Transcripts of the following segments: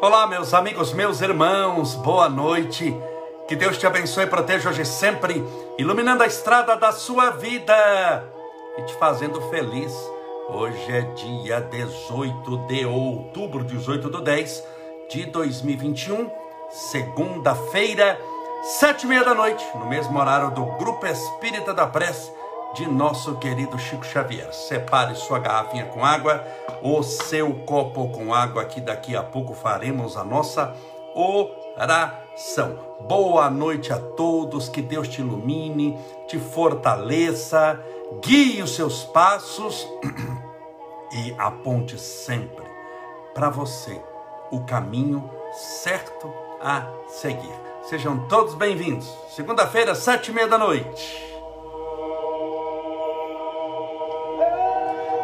Olá, meus amigos, meus irmãos, boa noite. Que Deus te abençoe e proteja hoje sempre, iluminando a estrada da sua vida e te fazendo feliz. Hoje é dia 18 de outubro, 18 do 10 de 2021, segunda-feira, sete e meia da noite, no mesmo horário do Grupo Espírita da Prece de nosso querido Chico Xavier. Separe sua garrafinha com água, o seu copo com água, que daqui a pouco faremos a nossa oração. Boa noite a todos, que Deus te ilumine, te fortaleça, guie os seus passos e aponte sempre para você o caminho certo a seguir. Sejam todos bem-vindos. Segunda-feira, sete e meia da noite.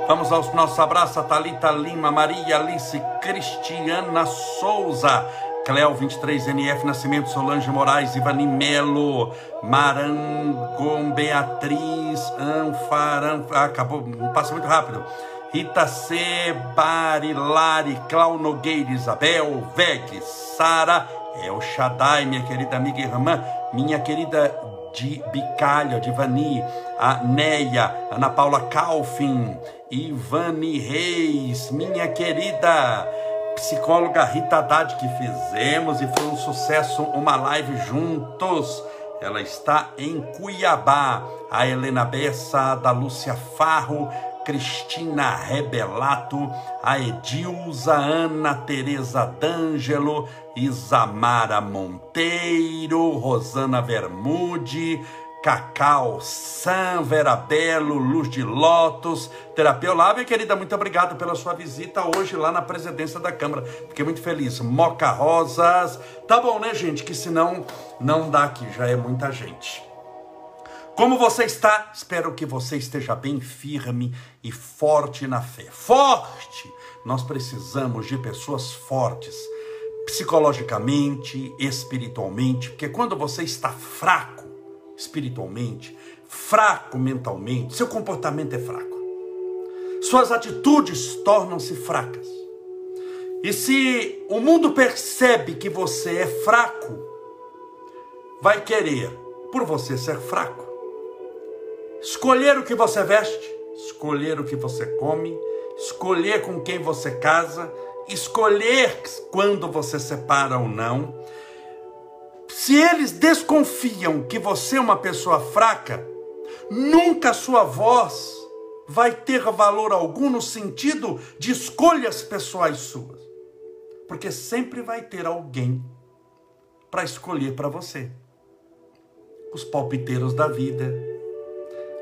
Vamos aos nossos abraços, a Thalita Lima, Maria Alice, Cristiana Souza, Cleo 23NF Nascimento, Solange Moraes, Ivani Melo, Marangom, Beatriz, Anfaran, acabou, passa muito rápido. Rita C, Barilari, Clau Nogueira, Isabel, Veg, Sara, El Shaddai, minha querida amiga e irmã, minha querida de Bicalha, de Vani, a Neia, Ana Paula Calfin, Ivani Reis, minha querida psicóloga Rita Haddad, que fizemos e foi um sucesso uma live juntos. Ela está em Cuiabá. A Helena Bessa, da Lúcia Farro, Cristina Rebelato, a Edilza Ana Teresa D'Angelo, Isamara Monteiro, Rosana Vermude, Cacau, Sam, Vera Belo, Luz de Lotus, Terapia Olá, minha querida, muito obrigado pela sua visita hoje lá na presidência da Câmara. Fiquei muito feliz. Moca Rosas. Tá bom, né, gente? Que senão não dá aqui, já é muita gente. Como você está? Espero que você esteja bem firme e forte na fé. Forte! Nós precisamos de pessoas fortes, psicologicamente, espiritualmente, porque quando você está fraco, espiritualmente, fraco mentalmente, seu comportamento é fraco. Suas atitudes tornam-se fracas. E se o mundo percebe que você é fraco, vai querer, por você ser fraco, escolher o que você veste, escolher o que você come, escolher com quem você casa, escolher quando você separa ou não, se eles desconfiam que você é uma pessoa fraca, nunca sua voz vai ter valor algum no sentido de escolhas pessoais suas. Porque sempre vai ter alguém para escolher para você. Os palpiteiros da vida,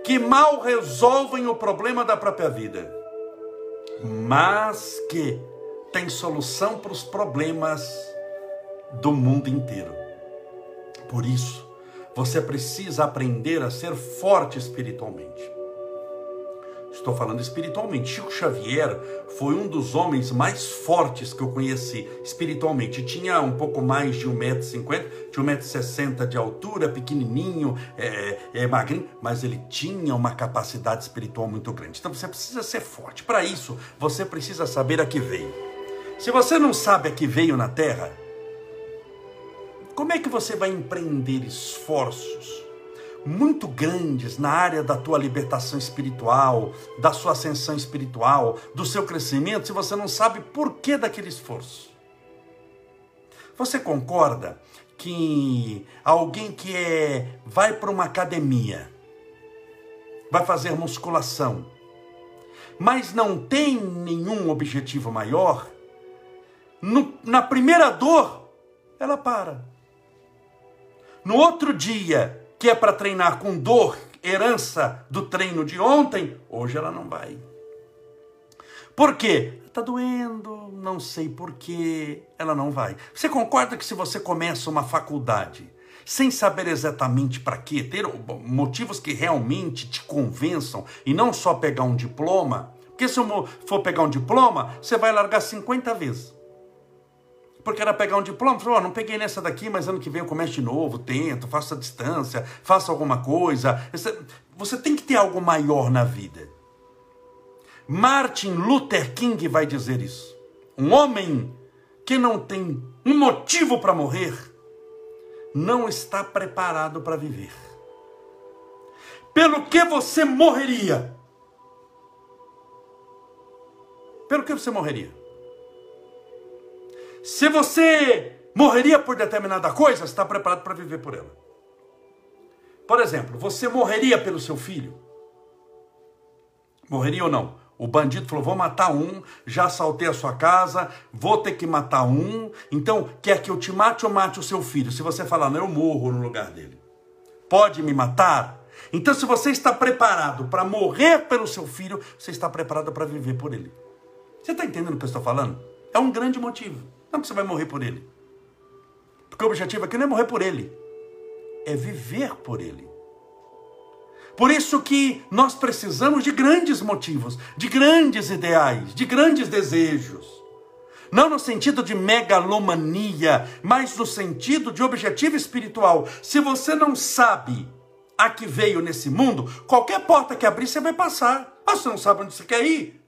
que mal resolvem o problema da própria vida, mas que têm solução para os problemas do mundo inteiro. Por isso, você precisa aprender a ser forte espiritualmente. Estou falando espiritualmente. Chico Xavier foi um dos homens mais fortes que eu conheci espiritualmente. Tinha um pouco mais de 1,50m, tinha 1,60m de altura, pequenininho, é, é, magrinho, mas ele tinha uma capacidade espiritual muito grande. Então você precisa ser forte. Para isso, você precisa saber a que veio. Se você não sabe a que veio na terra, como é que você vai empreender esforços muito grandes na área da tua libertação espiritual, da sua ascensão espiritual, do seu crescimento, se você não sabe por que daquele esforço? Você concorda que alguém que é vai para uma academia, vai fazer musculação, mas não tem nenhum objetivo maior, no, na primeira dor, ela para. No outro dia, que é para treinar com dor, herança do treino de ontem, hoje ela não vai. Por quê? Está doendo, não sei por quê, ela não vai. Você concorda que se você começa uma faculdade sem saber exatamente para quê, ter motivos que realmente te convençam e não só pegar um diploma, porque se for pegar um diploma, você vai largar 50 vezes porque era pegar um diploma, falou, oh, não peguei nessa daqui, mas ano que vem eu começo de novo, tento, faço a distância, faço alguma coisa. Você tem que ter algo maior na vida. Martin Luther King vai dizer isso. Um homem que não tem um motivo para morrer, não está preparado para viver. Pelo que você morreria? Pelo que você morreria? Se você morreria por determinada coisa, está preparado para viver por ela. Por exemplo, você morreria pelo seu filho? Morreria ou não? O bandido falou: vou matar um, já assaltei a sua casa, vou ter que matar um. Então, quer que eu te mate ou mate o seu filho? Se você falar, não, eu morro no lugar dele. Pode me matar? Então, se você está preparado para morrer pelo seu filho, você está preparado para viver por ele. Você está entendendo o que eu estou falando? É um grande motivo. Não que você vai morrer por ele. Porque o objetivo aqui não é morrer por ele, é viver por ele. Por isso que nós precisamos de grandes motivos, de grandes ideais, de grandes desejos. Não no sentido de megalomania, mas no sentido de objetivo espiritual. Se você não sabe a que veio nesse mundo, qualquer porta que abrir você vai passar. Mas você não sabe onde você quer ir.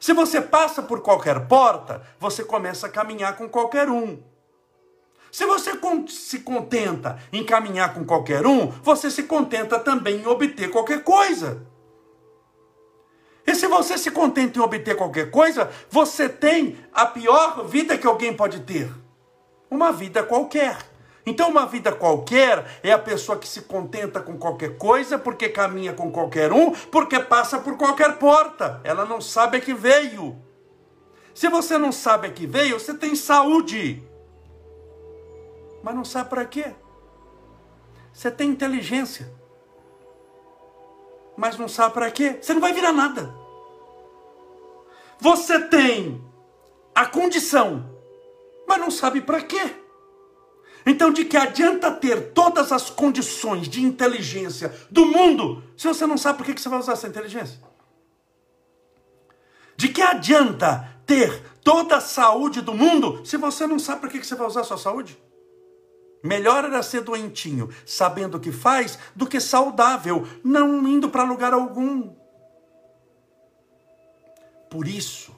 Se você passa por qualquer porta, você começa a caminhar com qualquer um. Se você se contenta em caminhar com qualquer um, você se contenta também em obter qualquer coisa. E se você se contenta em obter qualquer coisa, você tem a pior vida que alguém pode ter: uma vida qualquer. Então, uma vida qualquer é a pessoa que se contenta com qualquer coisa, porque caminha com qualquer um, porque passa por qualquer porta. Ela não sabe a que veio. Se você não sabe a que veio, você tem saúde mas não sabe para quê. Você tem inteligência, mas não sabe para quê. Você não vai virar nada. Você tem a condição, mas não sabe para quê. Então, de que adianta ter todas as condições de inteligência do mundo se você não sabe por que você vai usar essa inteligência? De que adianta ter toda a saúde do mundo se você não sabe para que você vai usar a sua saúde? Melhor era ser doentinho, sabendo o que faz, do que saudável, não indo para lugar algum. Por isso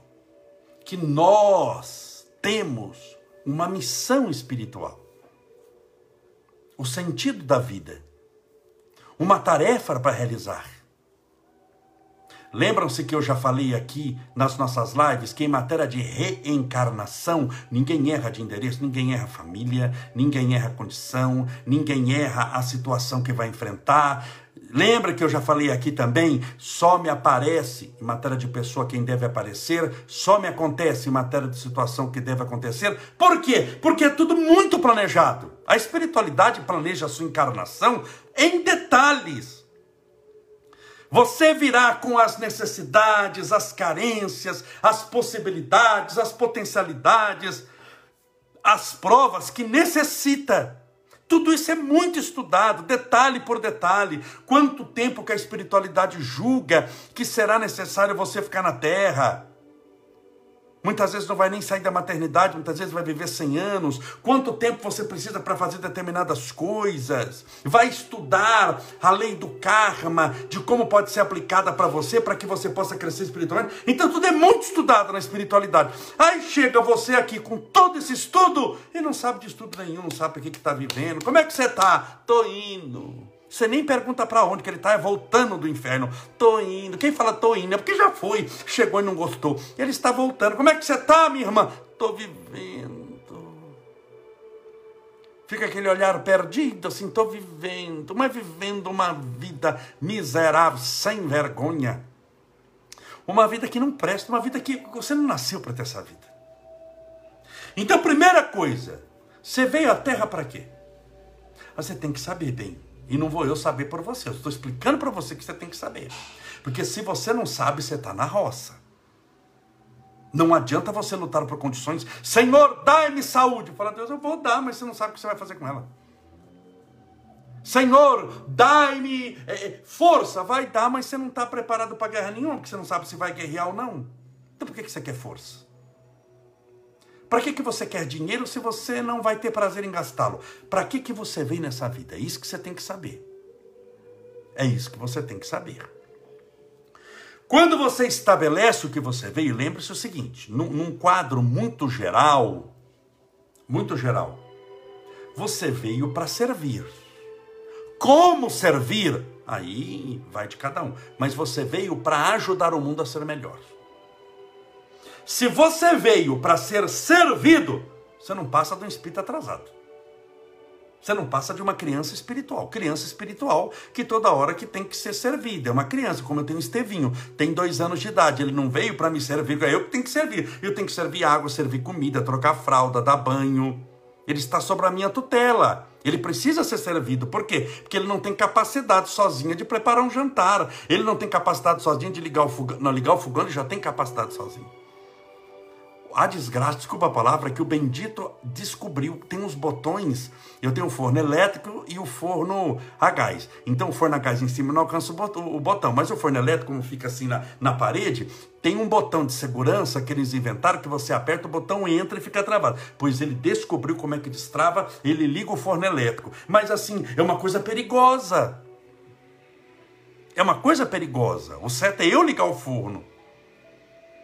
que nós temos uma missão espiritual. O sentido da vida. Uma tarefa para realizar. Lembram-se que eu já falei aqui nas nossas lives que em matéria de reencarnação, ninguém erra de endereço, ninguém erra família, ninguém erra condição, ninguém erra a situação que vai enfrentar. Lembra que eu já falei aqui também? Só me aparece em matéria de pessoa quem deve aparecer, só me acontece em matéria de situação que deve acontecer. Por quê? Porque é tudo muito planejado. A espiritualidade planeja a sua encarnação em detalhes. Você virá com as necessidades, as carências, as possibilidades, as potencialidades, as provas que necessita. Tudo isso é muito estudado, detalhe por detalhe. Quanto tempo que a espiritualidade julga que será necessário você ficar na terra? Muitas vezes não vai nem sair da maternidade, muitas vezes vai viver 100 anos. Quanto tempo você precisa para fazer determinadas coisas? Vai estudar a lei do karma, de como pode ser aplicada para você, para que você possa crescer espiritualmente. Então tudo é muito estudado na espiritualidade. Aí chega você aqui com todo esse estudo e não sabe de estudo nenhum, não sabe o que está vivendo. Como é que você está? Tô indo. Você nem pergunta para onde que ele está, é voltando do inferno. Tô indo. Quem fala tô indo é porque já foi, chegou e não gostou. Ele está voltando. Como é que você está, minha irmã? Tô vivendo. Fica aquele olhar perdido, assim, tô vivendo, mas vivendo uma vida miserável, sem vergonha. Uma vida que não presta, uma vida que você não nasceu para ter essa vida. Então, primeira coisa, você veio à Terra para quê? Você tem que saber bem e não vou eu saber por você. Eu estou explicando para você que você tem que saber. Porque se você não sabe, você está na roça. Não adianta você lutar por condições. Senhor, dai-me saúde. Fala, Deus, eu vou dar, mas você não sabe o que você vai fazer com ela. Senhor, dai-me é, força. Vai dar, mas você não está preparado para guerra nenhuma, porque você não sabe se vai guerrear ou não. Então por que, que você quer força? Para que, que você quer dinheiro se você não vai ter prazer em gastá-lo? Para que, que você vem nessa vida? É isso que você tem que saber. É isso que você tem que saber. Quando você estabelece o que você veio, lembre-se o seguinte: num, num quadro muito geral, muito geral, você veio para servir. Como servir? Aí vai de cada um. Mas você veio para ajudar o mundo a ser melhor. Se você veio para ser servido, você não passa de um espírito atrasado. Você não passa de uma criança espiritual. Criança espiritual que toda hora que tem que ser servida. É uma criança, como eu tenho Estevinho, tem dois anos de idade. Ele não veio para me servir, é eu que tenho que servir. Eu tenho que servir água, servir comida, trocar fralda, dar banho. Ele está sob a minha tutela. Ele precisa ser servido. Por quê? Porque ele não tem capacidade sozinha de preparar um jantar. Ele não tem capacidade sozinho de ligar o fogão. Não, ligar o fogão ele já tem capacidade sozinho a desgraça, desculpa a palavra, que o bendito descobriu. Tem uns botões. Eu tenho o forno elétrico e o forno a gás. Então o forno a gás em cima não alcança o botão. Mas o forno elétrico, como fica assim na, na parede, tem um botão de segurança que eles inventaram que você aperta o botão, entra e fica travado. Pois ele descobriu como é que destrava, ele liga o forno elétrico. Mas assim, é uma coisa perigosa. É uma coisa perigosa. O certo é eu ligar o forno,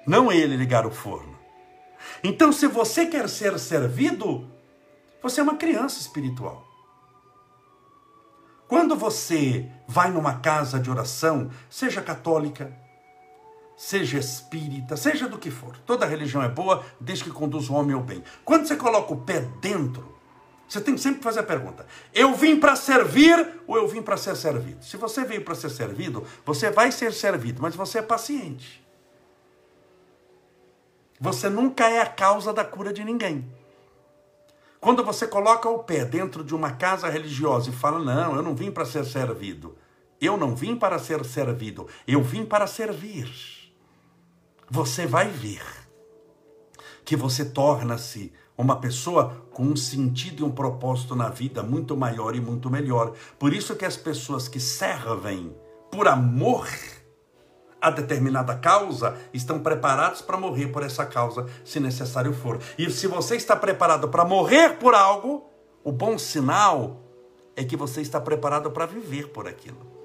não ele ligar o forno. Então, se você quer ser servido, você é uma criança espiritual. Quando você vai numa casa de oração, seja católica, seja espírita, seja do que for, toda religião é boa desde que conduz o homem ao bem. Quando você coloca o pé dentro, você tem que sempre fazer a pergunta: eu vim para servir ou eu vim para ser servido? Se você veio para ser servido, você vai ser servido, mas você é paciente. Você nunca é a causa da cura de ninguém. Quando você coloca o pé dentro de uma casa religiosa e fala: Não, eu não vim para ser servido. Eu não vim para ser servido. Eu vim para servir. Você vai ver que você torna-se uma pessoa com um sentido e um propósito na vida muito maior e muito melhor. Por isso que as pessoas que servem por amor a determinada causa, estão preparados para morrer por essa causa, se necessário for. E se você está preparado para morrer por algo, o bom sinal é que você está preparado para viver por aquilo.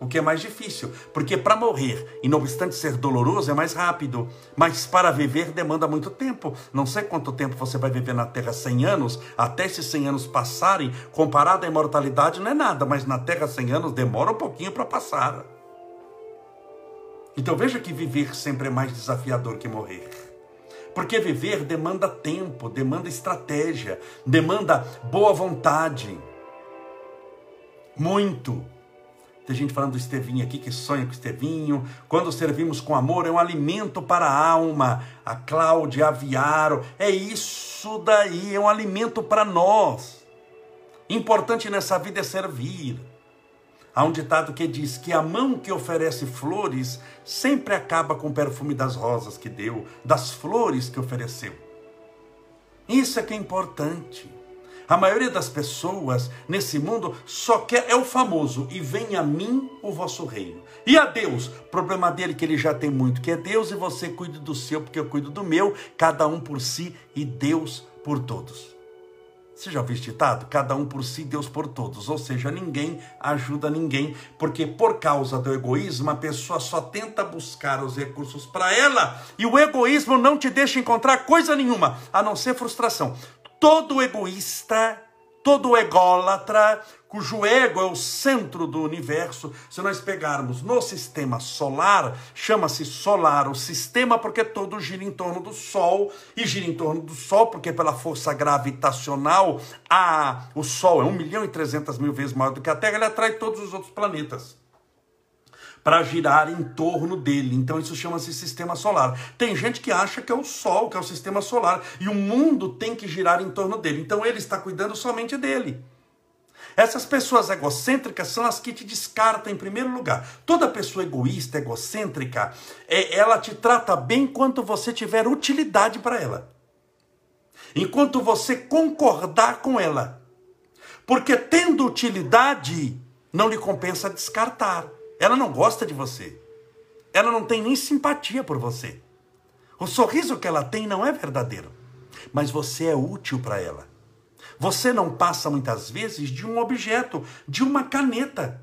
O que é mais difícil, porque para morrer, e não obstante ser doloroso, é mais rápido, mas para viver demanda muito tempo. Não sei quanto tempo você vai viver na Terra 100 anos, até esses 100 anos passarem, comparado à imortalidade não é nada, mas na Terra 100 anos demora um pouquinho para passar. Então veja que viver sempre é mais desafiador que morrer. Porque viver demanda tempo, demanda estratégia, demanda boa vontade. Muito. Tem gente falando do Estevinho aqui que sonha com o Estevinho. Quando servimos com amor, é um alimento para a alma. A Cláudia, a Viaro, é isso daí, é um alimento para nós. Importante nessa vida é servir. Há um ditado que diz que a mão que oferece flores sempre acaba com o perfume das rosas que deu, das flores que ofereceu. Isso é que é importante. A maioria das pessoas nesse mundo só quer é o famoso e vem a mim o vosso reino. E a Deus, problema dele que ele já tem muito, que é Deus e você cuide do seu porque eu cuido do meu, cada um por si e Deus por todos. Você já ouviu ditado? Cada um por si, Deus por todos. Ou seja, ninguém ajuda ninguém, porque por causa do egoísmo, a pessoa só tenta buscar os recursos para ela e o egoísmo não te deixa encontrar coisa nenhuma, a não ser frustração. Todo egoísta, todo ególatra, cujo ego é o centro do universo, se nós pegarmos no sistema solar, chama-se solar o sistema porque todo gira em torno do Sol, e gira em torno do Sol porque pela força gravitacional, a, o Sol é 1 milhão e 300 mil vezes maior do que a Terra, ele atrai todos os outros planetas para girar em torno dele. Então isso chama-se sistema solar. Tem gente que acha que é o Sol, que é o sistema solar, e o mundo tem que girar em torno dele. Então ele está cuidando somente dele. Essas pessoas egocêntricas são as que te descartam em primeiro lugar. Toda pessoa egoísta, egocêntrica, é, ela te trata bem enquanto você tiver utilidade para ela. Enquanto você concordar com ela. Porque tendo utilidade, não lhe compensa descartar. Ela não gosta de você. Ela não tem nem simpatia por você. O sorriso que ela tem não é verdadeiro, mas você é útil para ela. Você não passa muitas vezes de um objeto, de uma caneta.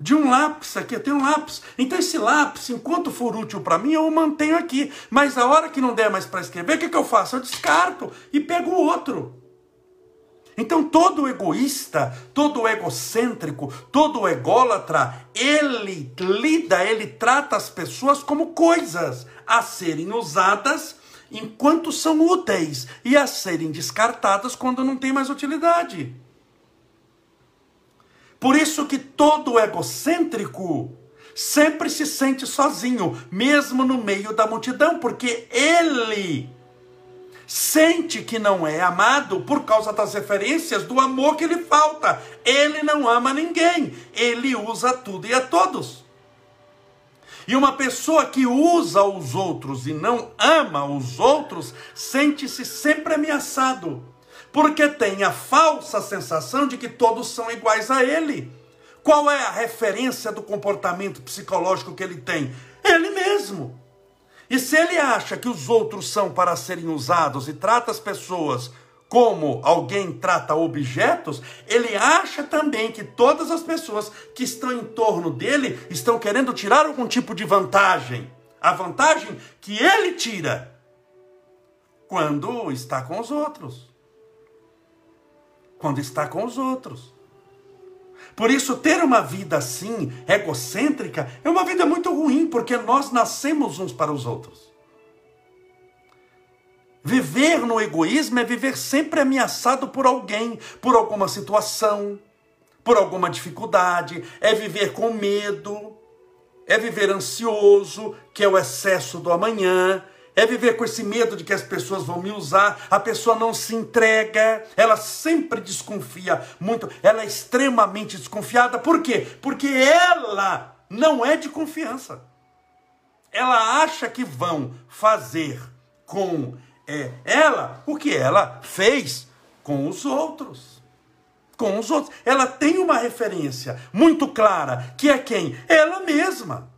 de um lápis aqui, eu tenho um lápis. Então esse lápis, enquanto for útil para mim, eu o mantenho aqui. Mas a hora que não der mais para escrever, o que, que eu faço? Eu descarto e pego outro. Então todo egoísta, todo egocêntrico, todo ególatra, ele lida, ele trata as pessoas como coisas a serem usadas enquanto são úteis e a serem descartadas quando não tem mais utilidade. Por isso que todo egocêntrico sempre se sente sozinho, mesmo no meio da multidão, porque ele sente que não é amado por causa das referências do amor que lhe falta. Ele não ama ninguém, ele usa tudo e a todos. E uma pessoa que usa os outros e não ama os outros, sente-se sempre ameaçado, porque tem a falsa sensação de que todos são iguais a ele. Qual é a referência do comportamento psicológico que ele tem? Ele mesmo. E se ele acha que os outros são para serem usados e trata as pessoas como alguém trata objetos, ele acha também que todas as pessoas que estão em torno dele estão querendo tirar algum tipo de vantagem. A vantagem que ele tira quando está com os outros. Quando está com os outros. Por isso, ter uma vida assim, egocêntrica, é uma vida muito ruim, porque nós nascemos uns para os outros. Viver no egoísmo é viver sempre ameaçado por alguém, por alguma situação, por alguma dificuldade, é viver com medo, é viver ansioso, que é o excesso do amanhã, é viver com esse medo de que as pessoas vão me usar, a pessoa não se entrega, ela sempre desconfia muito, ela é extremamente desconfiada. Por quê? Porque ela não é de confiança. Ela acha que vão fazer com é, ela o que ela fez com os outros. Com os outros. Ela tem uma referência muito clara, que é quem? Ela mesma.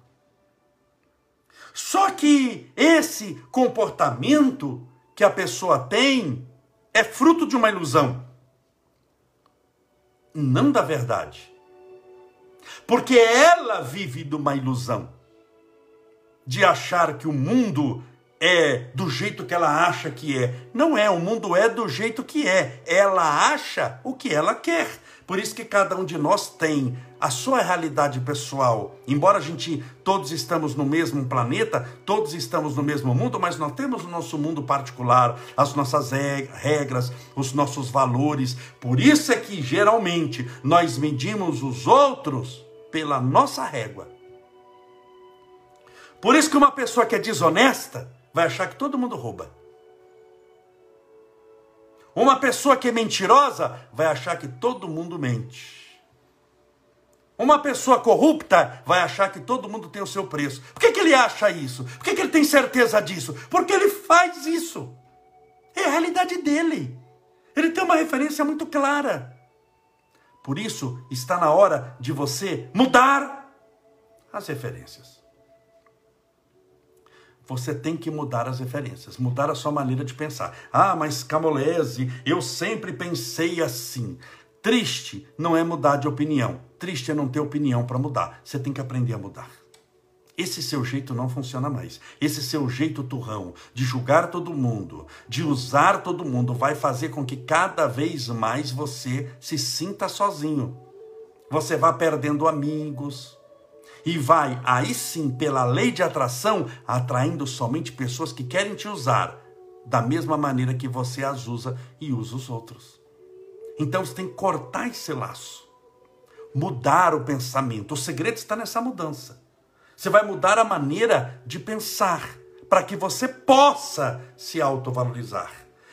Só que esse comportamento que a pessoa tem é fruto de uma ilusão, não da verdade. Porque ela vive de uma ilusão de achar que o mundo é do jeito que ela acha que é. Não é, o mundo é do jeito que é. Ela acha o que ela quer. Por isso que cada um de nós tem a sua realidade pessoal. Embora a gente todos estamos no mesmo planeta, todos estamos no mesmo mundo, mas nós temos o nosso mundo particular, as nossas regras, os nossos valores. Por isso é que geralmente nós medimos os outros pela nossa régua. Por isso que uma pessoa que é desonesta vai achar que todo mundo rouba. Uma pessoa que é mentirosa vai achar que todo mundo mente. Uma pessoa corrupta vai achar que todo mundo tem o seu preço. Por que, que ele acha isso? Por que, que ele tem certeza disso? Porque ele faz isso. É a realidade dele. Ele tem uma referência muito clara. Por isso, está na hora de você mudar as referências. Você tem que mudar as referências, mudar a sua maneira de pensar. Ah, mas Camolese, eu sempre pensei assim. Triste não é mudar de opinião. Triste é não ter opinião para mudar. Você tem que aprender a mudar. Esse seu jeito não funciona mais. Esse seu jeito turrão de julgar todo mundo, de usar todo mundo, vai fazer com que cada vez mais você se sinta sozinho. Você vai perdendo amigos, e vai, aí sim, pela lei de atração, atraindo somente pessoas que querem te usar da mesma maneira que você as usa e usa os outros. Então você tem que cortar esse laço, mudar o pensamento. O segredo está nessa mudança. Você vai mudar a maneira de pensar para que você possa se autovalorizar,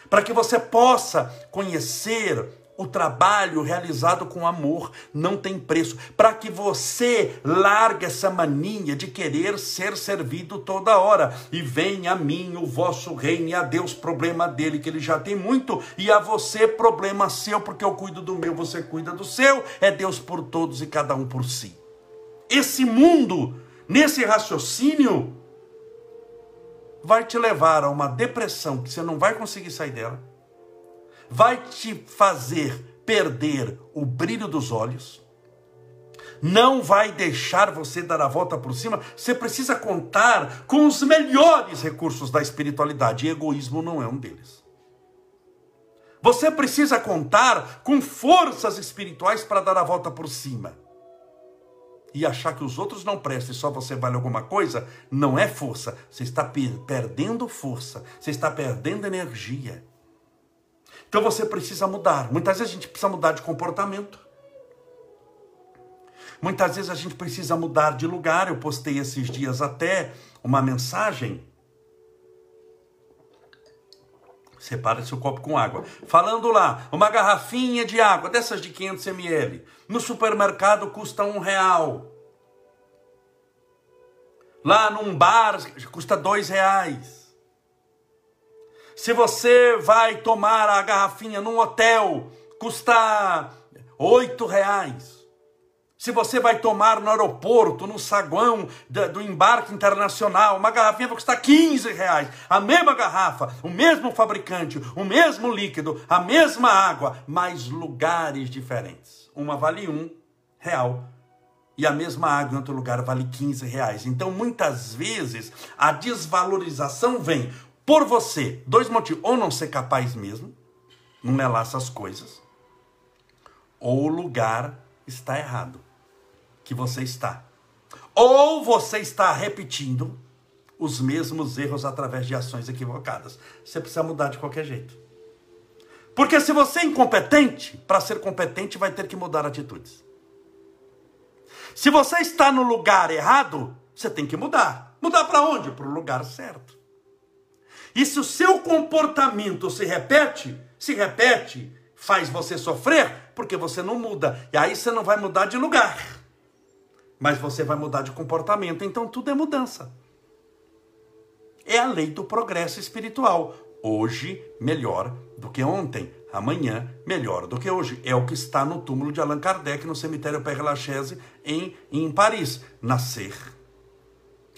para que você possa conhecer o trabalho realizado com amor não tem preço. Para que você largue essa mania de querer ser servido toda hora. E venha a mim o vosso reino e a Deus problema dele, que ele já tem muito, e a você problema seu, porque eu cuido do meu, você cuida do seu. É Deus por todos e cada um por si. Esse mundo, nesse raciocínio, vai te levar a uma depressão que você não vai conseguir sair dela vai te fazer perder o brilho dos olhos, não vai deixar você dar a volta por cima. Você precisa contar com os melhores recursos da espiritualidade, e egoísmo não é um deles. Você precisa contar com forças espirituais para dar a volta por cima. E achar que os outros não prestam e só você vale alguma coisa, não é força. Você está perdendo força, você está perdendo energia. Então você precisa mudar. Muitas vezes a gente precisa mudar de comportamento. Muitas vezes a gente precisa mudar de lugar. Eu postei esses dias até uma mensagem. Separa seu copo com água. Falando lá, uma garrafinha de água, dessas de 500 ml, no supermercado custa um real. Lá num bar custa dois reais. Se você vai tomar a garrafinha num hotel, custa oito reais. Se você vai tomar no aeroporto, no saguão do embarque internacional, uma garrafinha vai custar 15 reais. A mesma garrafa, o mesmo fabricante, o mesmo líquido, a mesma água, mas lugares diferentes. Uma vale um real e a mesma água em outro lugar vale 15 reais. Então, muitas vezes, a desvalorização vem por você. Dois motivos. Ou não ser capaz mesmo, não lá essas coisas, ou o lugar está errado que você está. Ou você está repetindo os mesmos erros através de ações equivocadas. Você precisa mudar de qualquer jeito. Porque se você é incompetente, para ser competente vai ter que mudar atitudes. Se você está no lugar errado, você tem que mudar. Mudar para onde? Para o lugar certo. E se o seu comportamento se repete, se repete, faz você sofrer, porque você não muda. E aí você não vai mudar de lugar mas você vai mudar de comportamento. Então tudo é mudança. É a lei do progresso espiritual. Hoje melhor do que ontem, amanhã melhor do que hoje. É o que está no túmulo de Allan Kardec no cemitério Père Lachaise em, em Paris. Nascer,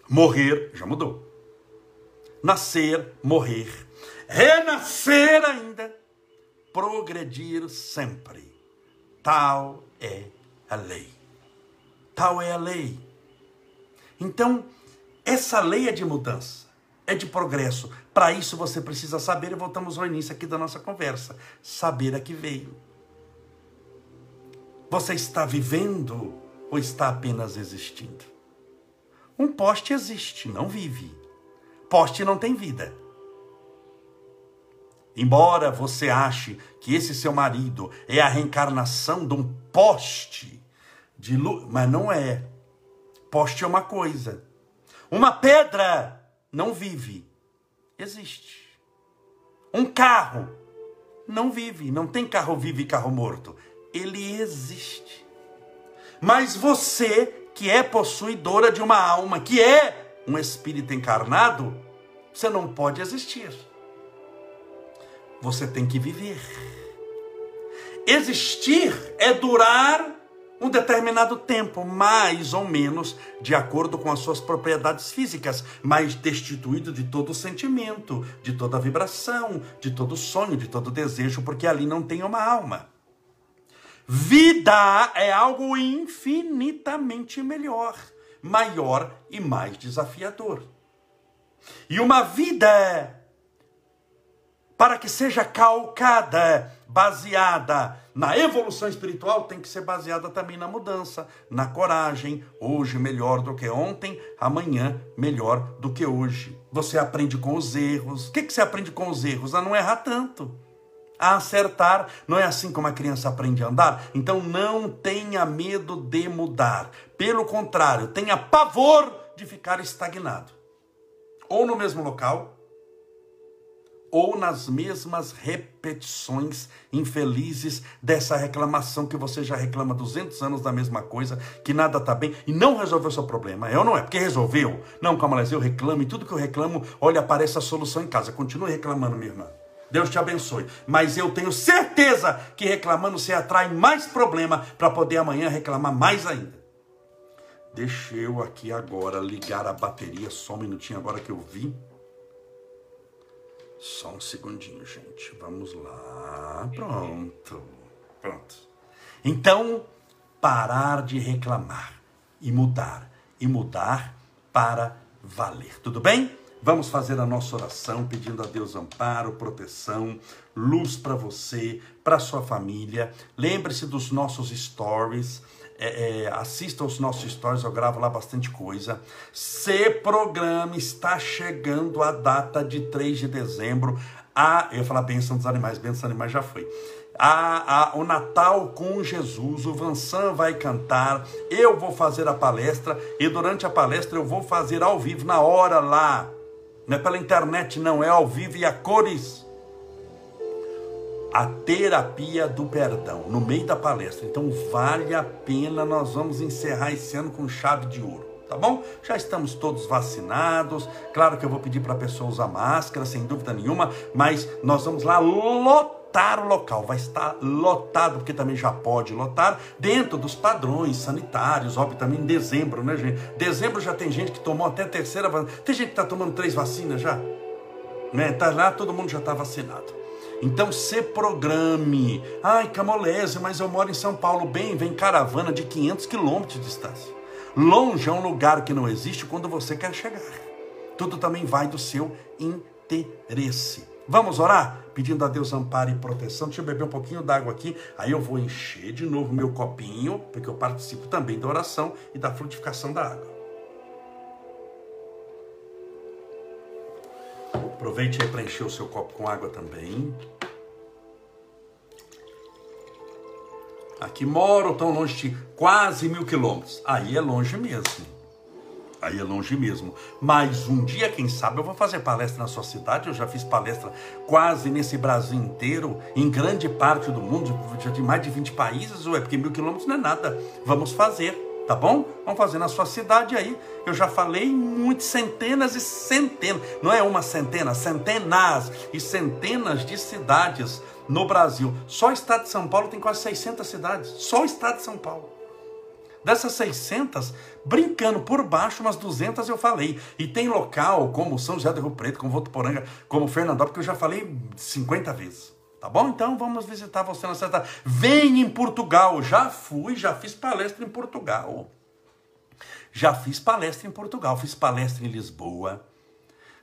morrer, já mudou. Nascer, morrer, renascer ainda, progredir sempre. Tal é a lei. Tal é a lei. Então, essa lei é de mudança, é de progresso. Para isso você precisa saber, e voltamos ao início aqui da nossa conversa, saber a que veio. Você está vivendo ou está apenas existindo? Um poste existe, não vive. Poste não tem vida. Embora você ache que esse seu marido é a reencarnação de um poste, de luz, mas não é. Poste é uma coisa. Uma pedra não vive. Existe. Um carro não vive. Não tem carro vivo e carro morto. Ele existe. Mas você, que é possuidora de uma alma, que é um espírito encarnado, você não pode existir. Você tem que viver. Existir é durar um determinado tempo, mais ou menos, de acordo com as suas propriedades físicas, mas destituído de todo sentimento, de toda vibração, de todo sonho, de todo desejo, porque ali não tem uma alma. Vida é algo infinitamente melhor, maior e mais desafiador. E uma vida, para que seja calcada, baseada na evolução espiritual tem que ser baseada também na mudança, na coragem. Hoje melhor do que ontem, amanhã melhor do que hoje. Você aprende com os erros. O que, que você aprende com os erros? A não errar tanto. A acertar. Não é assim como a criança aprende a andar? Então não tenha medo de mudar. Pelo contrário, tenha pavor de ficar estagnado. Ou no mesmo local, ou nas mesmas repetições infelizes dessa reclamação que você já reclama 200 anos da mesma coisa, que nada está bem e não resolveu seu problema. É ou não é? Porque resolveu. Não, calma, eu reclamo e tudo que eu reclamo, olha, aparece a solução em casa. Continue reclamando, minha irmã. Deus te abençoe. Mas eu tenho certeza que reclamando você atrai mais problema para poder amanhã reclamar mais ainda. Deixa eu aqui agora ligar a bateria, só um minutinho agora que eu vi. Só um segundinho, gente. Vamos lá. Pronto. Pronto. Então, parar de reclamar e mudar, e mudar para valer. Tudo bem? Vamos fazer a nossa oração pedindo a Deus amparo, proteção, luz para você, para sua família. Lembre-se dos nossos stories. É, é, assista os nossos stories, eu gravo lá bastante coisa. Se programa, está chegando a data de 3 de dezembro. A, eu ia falar bênção dos animais, bênção dos animais já foi. A, a, o Natal com Jesus, o Vansan vai cantar, eu vou fazer a palestra e durante a palestra eu vou fazer ao vivo, na hora lá. Não é pela internet, não, é ao vivo e a cores. A terapia do perdão, no meio da palestra. Então vale a pena, nós vamos encerrar esse ano com chave de ouro tá bom? Já estamos todos vacinados. Claro que eu vou pedir para a pessoa usar máscara, sem dúvida nenhuma, mas nós vamos lá lotar o local. Vai estar lotado, porque também já pode lotar, dentro dos padrões sanitários, óbvio, também em dezembro, né, gente? Dezembro já tem gente que tomou até terceira vacina. Tem gente que está tomando três vacinas já. Né? Tá lá, todo mundo já está vacinado. Então se programe. Ai, Camolese, mas eu moro em São Paulo. Bem, vem caravana de 500 quilômetros de distância. Longe é um lugar que não existe quando você quer chegar. Tudo também vai do seu interesse. Vamos orar? Pedindo a Deus amparo e proteção. Deixa eu beber um pouquinho d'água aqui. Aí eu vou encher de novo meu copinho, porque eu participo também da oração e da frutificação da água. Aproveite aí para encher o seu copo com água também. Aqui moro tão longe de quase mil quilômetros. Aí é longe mesmo. Aí é longe mesmo. Mas um dia, quem sabe, eu vou fazer palestra na sua cidade. Eu já fiz palestra quase nesse Brasil inteiro, em grande parte do mundo, já de mais de 20 países. Ué, porque mil quilômetros não é nada. Vamos fazer, tá bom? Vamos fazer na sua cidade aí. Eu já falei muitas centenas e centenas. Não é uma centena, centenas e centenas de cidades no Brasil. Só o estado de São Paulo tem quase 600 cidades. Só o estado de São Paulo. Dessas 600, brincando por baixo, umas 200 eu falei. E tem local como São José do Rio Preto, como Votuporanga, como Fernandópolis, que eu já falei 50 vezes. Tá bom? Então vamos visitar você na cidade. Vem em Portugal. Já fui, já fiz palestra em Portugal. Já fiz palestra em Portugal. Fiz palestra em Lisboa.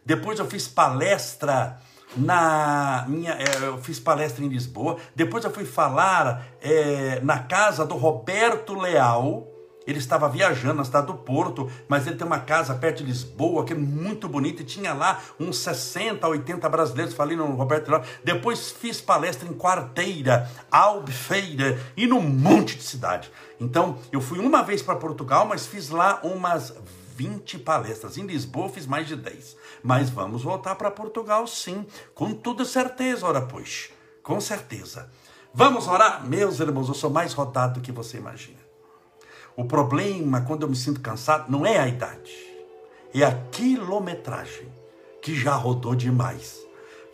Depois eu fiz palestra na minha, é, eu fiz palestra em Lisboa, depois eu fui falar é, na casa do Roberto Leal, ele estava viajando na cidade do Porto, mas ele tem uma casa perto de Lisboa, que é muito bonita, e tinha lá uns 60, 80 brasileiros, falei no Roberto Leal. Depois fiz palestra em Quarteira, Albufeira e num monte de cidade. Então, eu fui uma vez para Portugal, mas fiz lá umas 20 palestras. Em Lisboa fiz mais de 10. Mas vamos voltar para Portugal sim, com toda certeza, ora pois. Com certeza. Vamos orar? Meus irmãos, eu sou mais rodado do que você imagina. O problema, quando eu me sinto cansado, não é a idade, é a quilometragem que já rodou demais.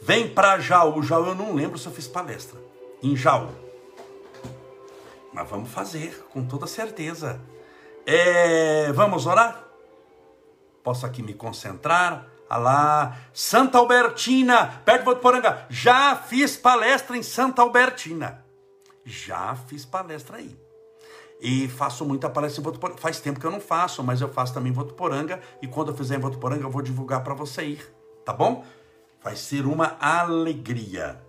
Vem para Jaú. Jaú eu não lembro se eu fiz palestra. Em Jaú. Mas vamos fazer, com toda certeza. É, vamos orar? Posso aqui me concentrar? Alá, Santa Albertina, perto de Votuporanga. Já fiz palestra em Santa Albertina. Já fiz palestra aí. E faço muita palestra em Votuporanga. Faz tempo que eu não faço, mas eu faço também em Votuporanga. E quando eu fizer em Votuporanga, eu vou divulgar para você ir. Tá bom? Vai ser uma alegria.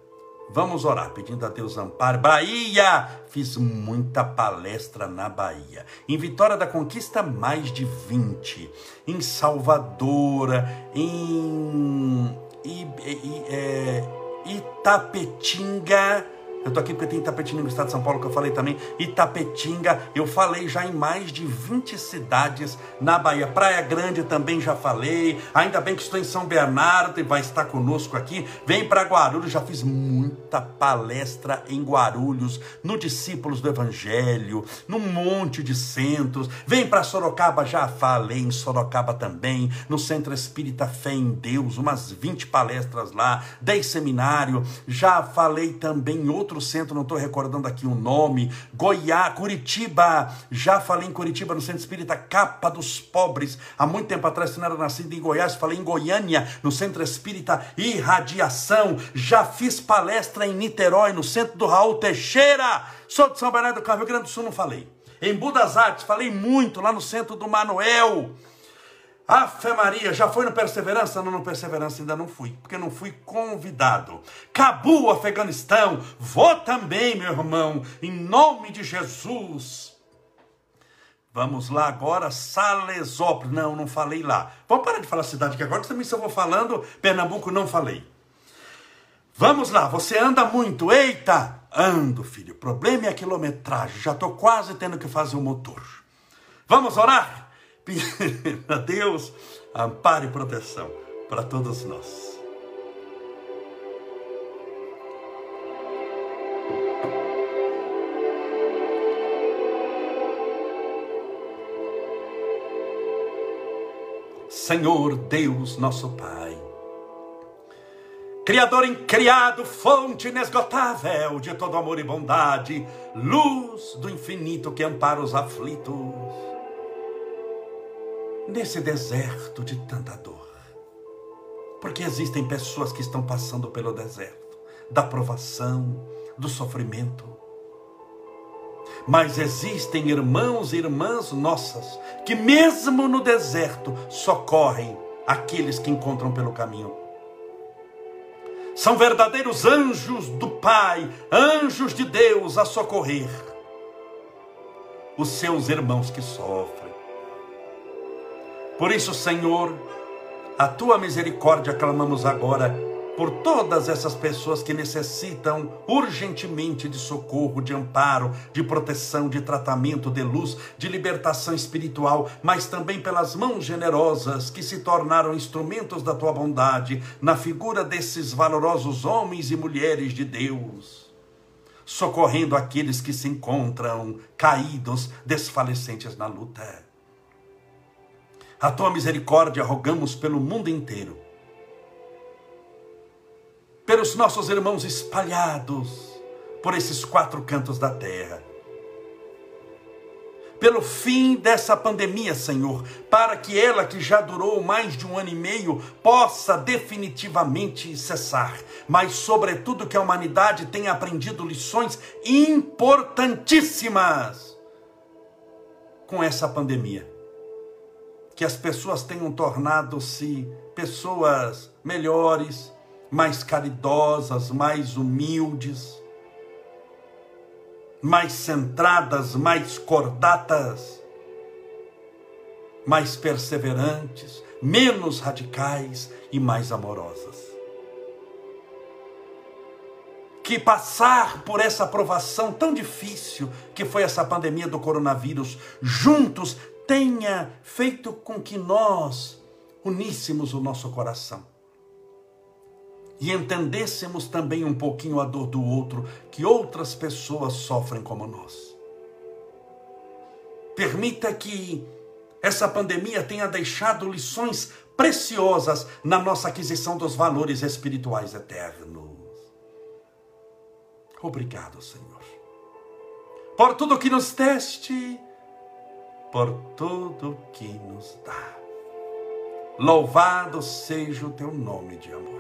Vamos orar, pedindo a Deus amparo. Bahia! Fiz muita palestra na Bahia. Em Vitória da Conquista, mais de 20. Em Salvador, em é, Itapetinga eu tô aqui porque tem Itapetinga no estado de São Paulo, que eu falei também. Itapetinga, eu falei já em mais de 20 cidades na Bahia. Praia Grande também já falei. Ainda bem que estou em São Bernardo e vai estar conosco aqui. Vem para Guarulhos, já fiz muita palestra em Guarulhos, no Discípulos do Evangelho, num monte de centros. Vem para Sorocaba, já falei em Sorocaba também, no Centro Espírita Fé em Deus, umas 20 palestras lá, 10 seminário. Já falei também em outros outro centro, não estou recordando aqui o nome, Goiás, Curitiba, já falei em Curitiba, no Centro Espírita Capa dos Pobres, há muito tempo atrás, se não era nascido em Goiás, falei em Goiânia, no Centro Espírita Irradiação, já fiz palestra em Niterói, no Centro do Raul Teixeira, sou de São Bernardo do Carmo, Rio Grande do Sul, não falei. em Budas Artes, falei muito lá no centro do Manuel. Afe Maria, já foi no Perseverança? Não, no Perseverança ainda não fui, porque não fui convidado. Cabul, Afeganistão, vou também, meu irmão, em nome de Jesus. Vamos lá agora, Salesópolis. Não, não falei lá. Vamos parar de falar cidade que agora, também se eu vou falando, Pernambuco não falei. Vamos lá, você anda muito. Eita! Ando, filho. O problema é a quilometragem. Já estou quase tendo que fazer o motor. Vamos orar? A Deus, amparo e proteção para todos nós. Senhor Deus, nosso Pai, Criador incriado, fonte inesgotável de todo amor e bondade, luz do infinito que ampara os aflitos, nesse deserto de tanta dor, porque existem pessoas que estão passando pelo deserto da provação, do sofrimento, mas existem irmãos e irmãs nossas que, mesmo no deserto, socorrem aqueles que encontram pelo caminho. São verdadeiros anjos do Pai, anjos de Deus a socorrer os seus irmãos que sofrem. Por isso, Senhor, a tua misericórdia clamamos agora por todas essas pessoas que necessitam urgentemente de socorro, de amparo, de proteção, de tratamento, de luz, de libertação espiritual, mas também pelas mãos generosas que se tornaram instrumentos da tua bondade na figura desses valorosos homens e mulheres de Deus, socorrendo aqueles que se encontram caídos, desfalecentes na luta. A tua misericórdia rogamos pelo mundo inteiro pelos nossos irmãos espalhados por esses quatro cantos da terra. Pelo fim dessa pandemia, Senhor, para que ela, que já durou mais de um ano e meio, possa definitivamente cessar. Mas, sobretudo, que a humanidade tenha aprendido lições importantíssimas com essa pandemia. Que as pessoas tenham tornado-se pessoas melhores, mais caridosas, mais humildes, mais centradas, mais cordatas, mais perseverantes, menos radicais e mais amorosas. Que passar por essa provação tão difícil que foi essa pandemia do coronavírus, juntos, tenha feito com que nós uníssemos o nosso coração e entendêssemos também um pouquinho a dor do outro, que outras pessoas sofrem como nós. Permita que essa pandemia tenha deixado lições preciosas na nossa aquisição dos valores espirituais eternos. Obrigado, Senhor, por tudo que nos deste, por tudo que nos dá. Louvado seja o teu nome de amor.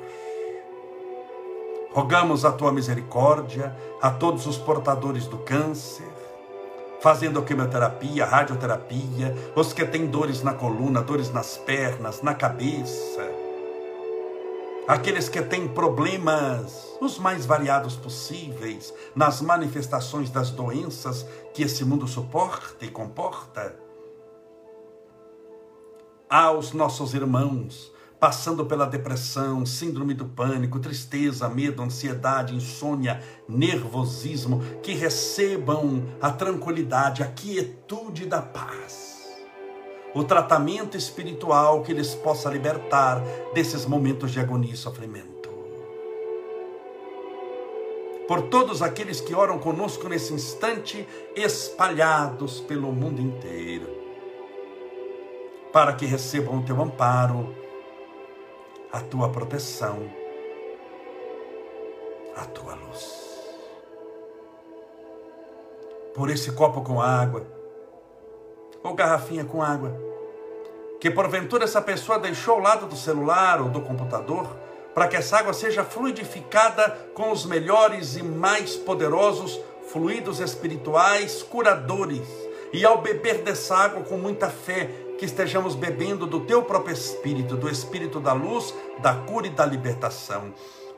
Rogamos a tua misericórdia a todos os portadores do câncer, fazendo quimioterapia, radioterapia, os que têm dores na coluna, dores nas pernas, na cabeça, aqueles que têm problemas os mais variados possíveis nas manifestações das doenças que esse mundo suporta e comporta. Aos nossos irmãos, passando pela depressão, síndrome do pânico, tristeza, medo, ansiedade, insônia, nervosismo, que recebam a tranquilidade, a quietude da paz. O tratamento espiritual que lhes possa libertar desses momentos de agonia e sofrimento. Por todos aqueles que oram conosco nesse instante, espalhados pelo mundo inteiro, para que recebam o teu amparo, a tua proteção, a tua luz. Por esse copo com água, ou garrafinha com água, que porventura essa pessoa deixou ao lado do celular ou do computador, para que essa água seja fluidificada com os melhores e mais poderosos fluidos espirituais curadores E ao beber dessa água com muita fé, que estejamos bebendo do teu próprio Espírito, do Espírito da luz, da cura e da libertação.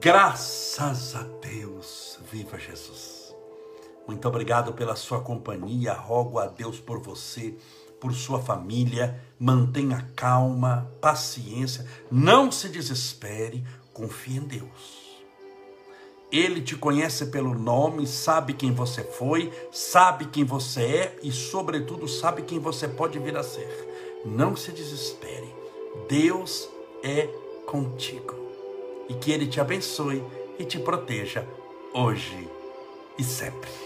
Graças a Deus, viva Jesus. Muito obrigado pela sua companhia. Rogo a Deus por você, por sua família. Mantenha calma, paciência, não se desespere, confie em Deus. Ele te conhece pelo nome, sabe quem você foi, sabe quem você é e, sobretudo, sabe quem você pode vir a ser. Não se desespere. Deus é contigo e que Ele te abençoe e te proteja hoje e sempre.